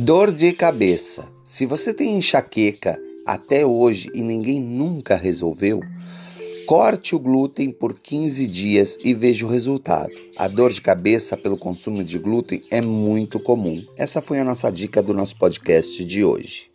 Dor de cabeça. Se você tem enxaqueca até hoje e ninguém nunca resolveu, corte o glúten por 15 dias e veja o resultado. A dor de cabeça pelo consumo de glúten é muito comum. Essa foi a nossa dica do nosso podcast de hoje.